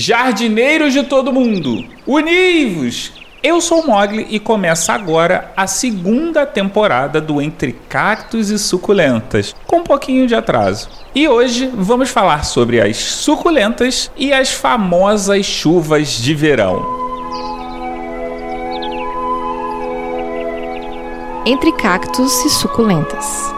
Jardineiros de todo mundo, univos! Eu sou Mogli e começa agora a segunda temporada do Entre Cactos e Suculentas, com um pouquinho de atraso. E hoje vamos falar sobre as suculentas e as famosas chuvas de verão. Entre cactos e suculentas.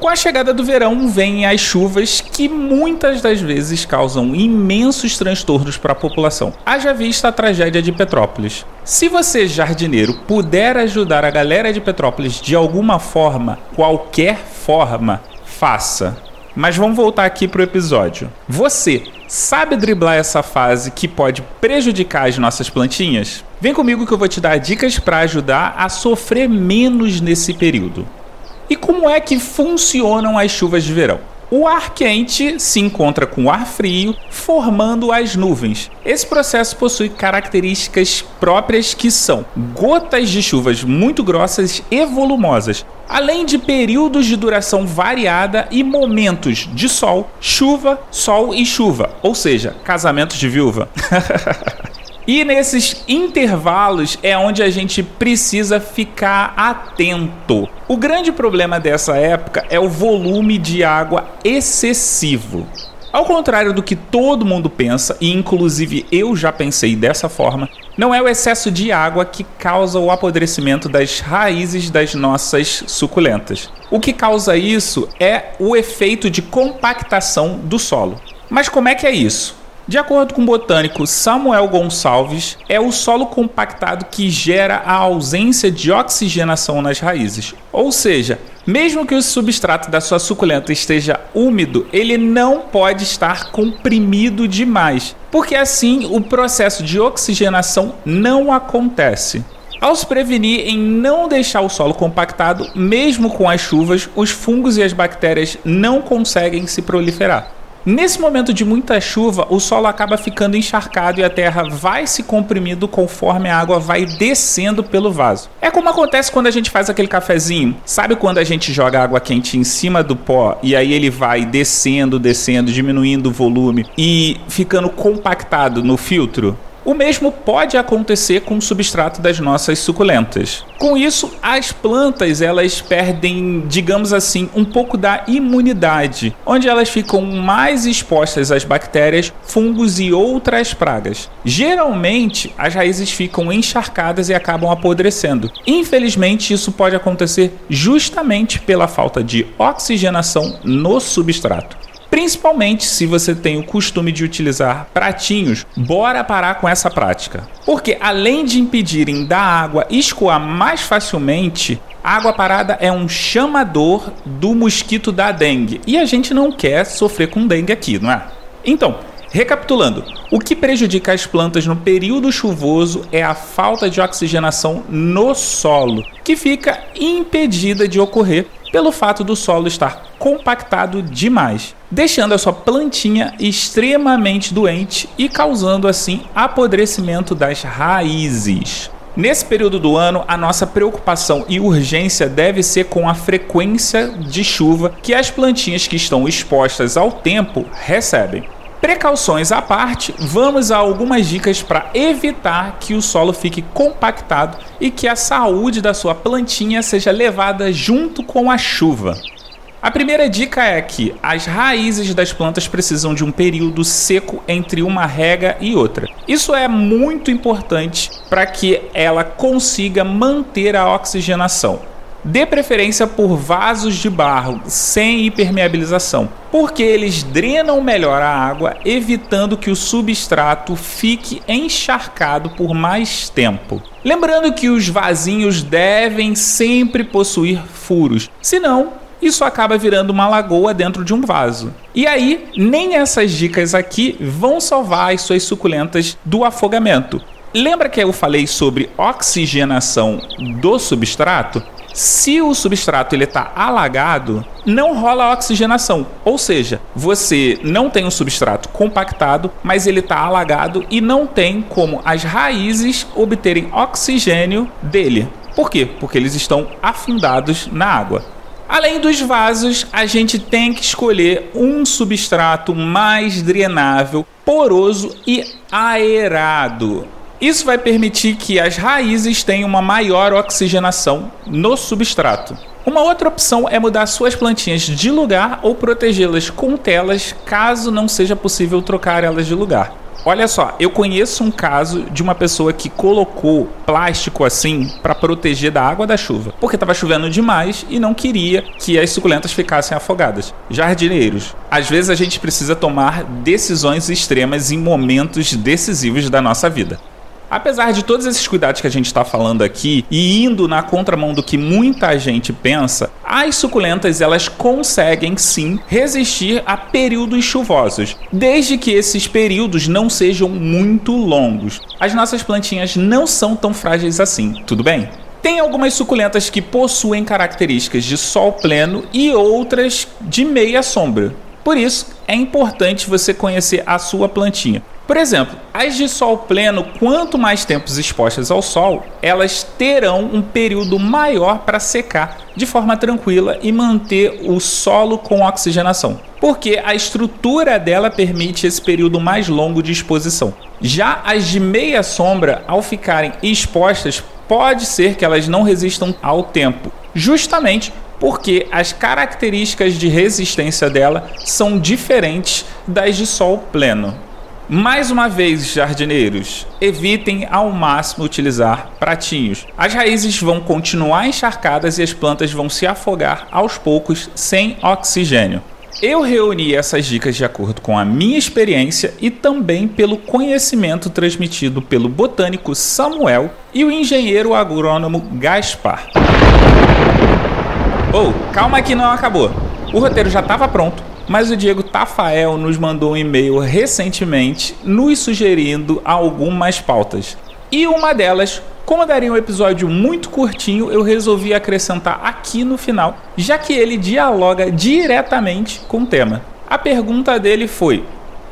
Com a chegada do verão vêm as chuvas que muitas das vezes causam imensos transtornos para a população. Haja vista a tragédia de Petrópolis. Se você, jardineiro, puder ajudar a galera de Petrópolis de alguma forma, qualquer forma, faça. Mas vamos voltar aqui pro episódio. Você sabe driblar essa fase que pode prejudicar as nossas plantinhas? Vem comigo que eu vou te dar dicas para ajudar a sofrer menos nesse período. E como é que funcionam as chuvas de verão? O ar quente se encontra com o ar frio, formando as nuvens. Esse processo possui características próprias que são gotas de chuvas muito grossas e volumosas, além de períodos de duração variada e momentos de sol, chuva, sol e chuva, ou seja, casamentos de viúva. E nesses intervalos é onde a gente precisa ficar atento. O grande problema dessa época é o volume de água excessivo. Ao contrário do que todo mundo pensa, e inclusive eu já pensei dessa forma, não é o excesso de água que causa o apodrecimento das raízes das nossas suculentas. O que causa isso é o efeito de compactação do solo. Mas como é que é isso? De acordo com o botânico Samuel Gonçalves, é o solo compactado que gera a ausência de oxigenação nas raízes. Ou seja, mesmo que o substrato da sua suculenta esteja úmido, ele não pode estar comprimido demais, porque assim o processo de oxigenação não acontece. Ao se prevenir em não deixar o solo compactado, mesmo com as chuvas, os fungos e as bactérias não conseguem se proliferar. Nesse momento de muita chuva, o solo acaba ficando encharcado e a terra vai se comprimindo conforme a água vai descendo pelo vaso. É como acontece quando a gente faz aquele cafezinho. Sabe quando a gente joga água quente em cima do pó e aí ele vai descendo, descendo, diminuindo o volume e ficando compactado no filtro? O mesmo pode acontecer com o substrato das nossas suculentas. Com isso, as plantas elas perdem, digamos assim, um pouco da imunidade, onde elas ficam mais expostas às bactérias, fungos e outras pragas. Geralmente, as raízes ficam encharcadas e acabam apodrecendo. Infelizmente, isso pode acontecer justamente pela falta de oxigenação no substrato. Principalmente se você tem o costume de utilizar pratinhos, bora parar com essa prática. Porque além de impedirem da água escoar mais facilmente, a água parada é um chamador do mosquito da dengue. E a gente não quer sofrer com dengue aqui, não é? Então, Recapitulando, o que prejudica as plantas no período chuvoso é a falta de oxigenação no solo, que fica impedida de ocorrer pelo fato do solo estar compactado demais, deixando a sua plantinha extremamente doente e causando assim apodrecimento das raízes. Nesse período do ano, a nossa preocupação e urgência deve ser com a frequência de chuva que as plantinhas que estão expostas ao tempo recebem. Precauções à parte, vamos a algumas dicas para evitar que o solo fique compactado e que a saúde da sua plantinha seja levada junto com a chuva. A primeira dica é que as raízes das plantas precisam de um período seco entre uma rega e outra. Isso é muito importante para que ela consiga manter a oxigenação. Dê preferência por vasos de barro sem hipermeabilização, porque eles drenam melhor a água, evitando que o substrato fique encharcado por mais tempo. Lembrando que os vasinhos devem sempre possuir furos, senão isso acaba virando uma lagoa dentro de um vaso. E aí, nem essas dicas aqui vão salvar as suas suculentas do afogamento. Lembra que eu falei sobre oxigenação do substrato? Se o substrato ele está alagado, não rola oxigenação. Ou seja, você não tem um substrato compactado, mas ele está alagado e não tem como as raízes obterem oxigênio dele. Por quê? Porque eles estão afundados na água. Além dos vasos, a gente tem que escolher um substrato mais drenável, poroso e aerado. Isso vai permitir que as raízes tenham uma maior oxigenação no substrato. Uma outra opção é mudar suas plantinhas de lugar ou protegê-las com telas caso não seja possível trocar elas de lugar. Olha só, eu conheço um caso de uma pessoa que colocou plástico assim para proteger da água da chuva, porque estava chovendo demais e não queria que as suculentas ficassem afogadas. Jardineiros, às vezes a gente precisa tomar decisões extremas em momentos decisivos da nossa vida. Apesar de todos esses cuidados que a gente está falando aqui e indo na contramão do que muita gente pensa, as suculentas elas conseguem sim resistir a períodos chuvosos, desde que esses períodos não sejam muito longos. As nossas plantinhas não são tão frágeis assim, tudo bem? Tem algumas suculentas que possuem características de sol pleno e outras de meia sombra. Por isso, é importante você conhecer a sua plantinha. Por exemplo, as de sol pleno, quanto mais tempos expostas ao sol, elas terão um período maior para secar de forma tranquila e manter o solo com oxigenação, porque a estrutura dela permite esse período mais longo de exposição. Já as de meia sombra, ao ficarem expostas, pode ser que elas não resistam ao tempo, justamente porque as características de resistência dela são diferentes das de sol pleno. Mais uma vez, jardineiros, evitem ao máximo utilizar pratinhos. As raízes vão continuar encharcadas e as plantas vão se afogar aos poucos sem oxigênio. Eu reuni essas dicas de acordo com a minha experiência e também pelo conhecimento transmitido pelo botânico Samuel e o engenheiro agrônomo Gaspar. Oh, calma que não acabou. O roteiro já estava pronto mas o Diego Tafael nos mandou um e-mail recentemente nos sugerindo algumas pautas. E uma delas, como daria um episódio muito curtinho, eu resolvi acrescentar aqui no final, já que ele dialoga diretamente com o tema. A pergunta dele foi: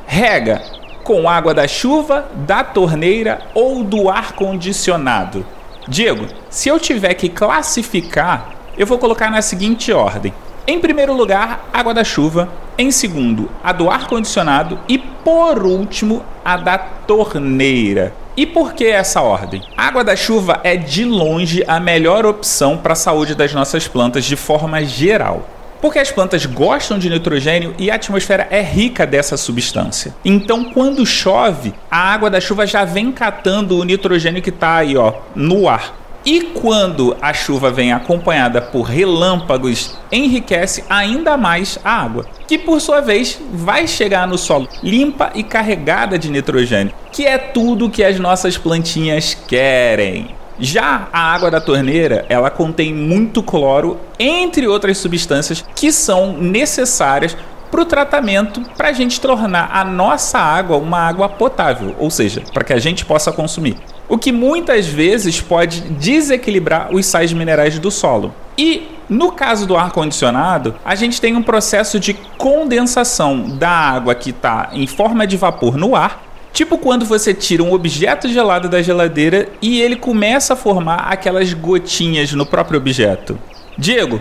rega com água da chuva, da torneira ou do ar condicionado? Diego, se eu tiver que classificar, eu vou colocar na seguinte ordem: em primeiro lugar, água da chuva. Em segundo, a do ar-condicionado. E por último, a da torneira. E por que essa ordem? A água da chuva é de longe a melhor opção para a saúde das nossas plantas de forma geral. Porque as plantas gostam de nitrogênio e a atmosfera é rica dessa substância. Então, quando chove, a água da chuva já vem catando o nitrogênio que está aí, ó, no ar. E quando a chuva vem acompanhada por relâmpagos, enriquece ainda mais a água, que por sua vez vai chegar no solo limpa e carregada de nitrogênio, que é tudo que as nossas plantinhas querem. Já a água da torneira, ela contém muito cloro, entre outras substâncias que são necessárias para o tratamento para a gente tornar a nossa água uma água potável, ou seja, para que a gente possa consumir. O que muitas vezes pode desequilibrar os sais minerais do solo. E no caso do ar condicionado, a gente tem um processo de condensação da água que está em forma de vapor no ar Tipo quando você tira um objeto gelado da geladeira e ele começa a formar aquelas gotinhas no próprio objeto. Diego,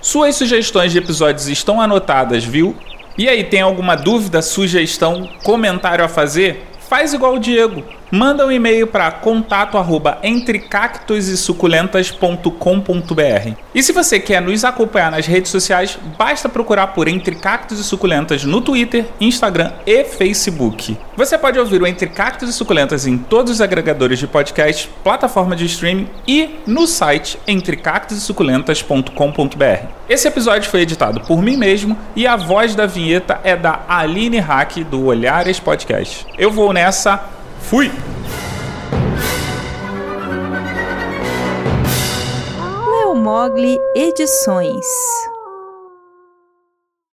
suas sugestões de episódios estão anotadas, viu? E aí, tem alguma dúvida, sugestão, comentário a fazer? Faz igual o Diego. Manda um e-mail para contato arroba entrecactosesuculentas.com.br. E se você quer nos acompanhar nas redes sociais, basta procurar por Entre Cactos e Suculentas no Twitter, Instagram e Facebook. Você pode ouvir o Entre Cactos e Suculentas em todos os agregadores de podcast, plataforma de streaming e no site entrecactosesuculentas.com.br. Esse episódio foi editado por mim mesmo e a voz da vinheta é da Aline Hack do Olhares Podcast. Eu vou nessa Fui! Leo Mogli Edições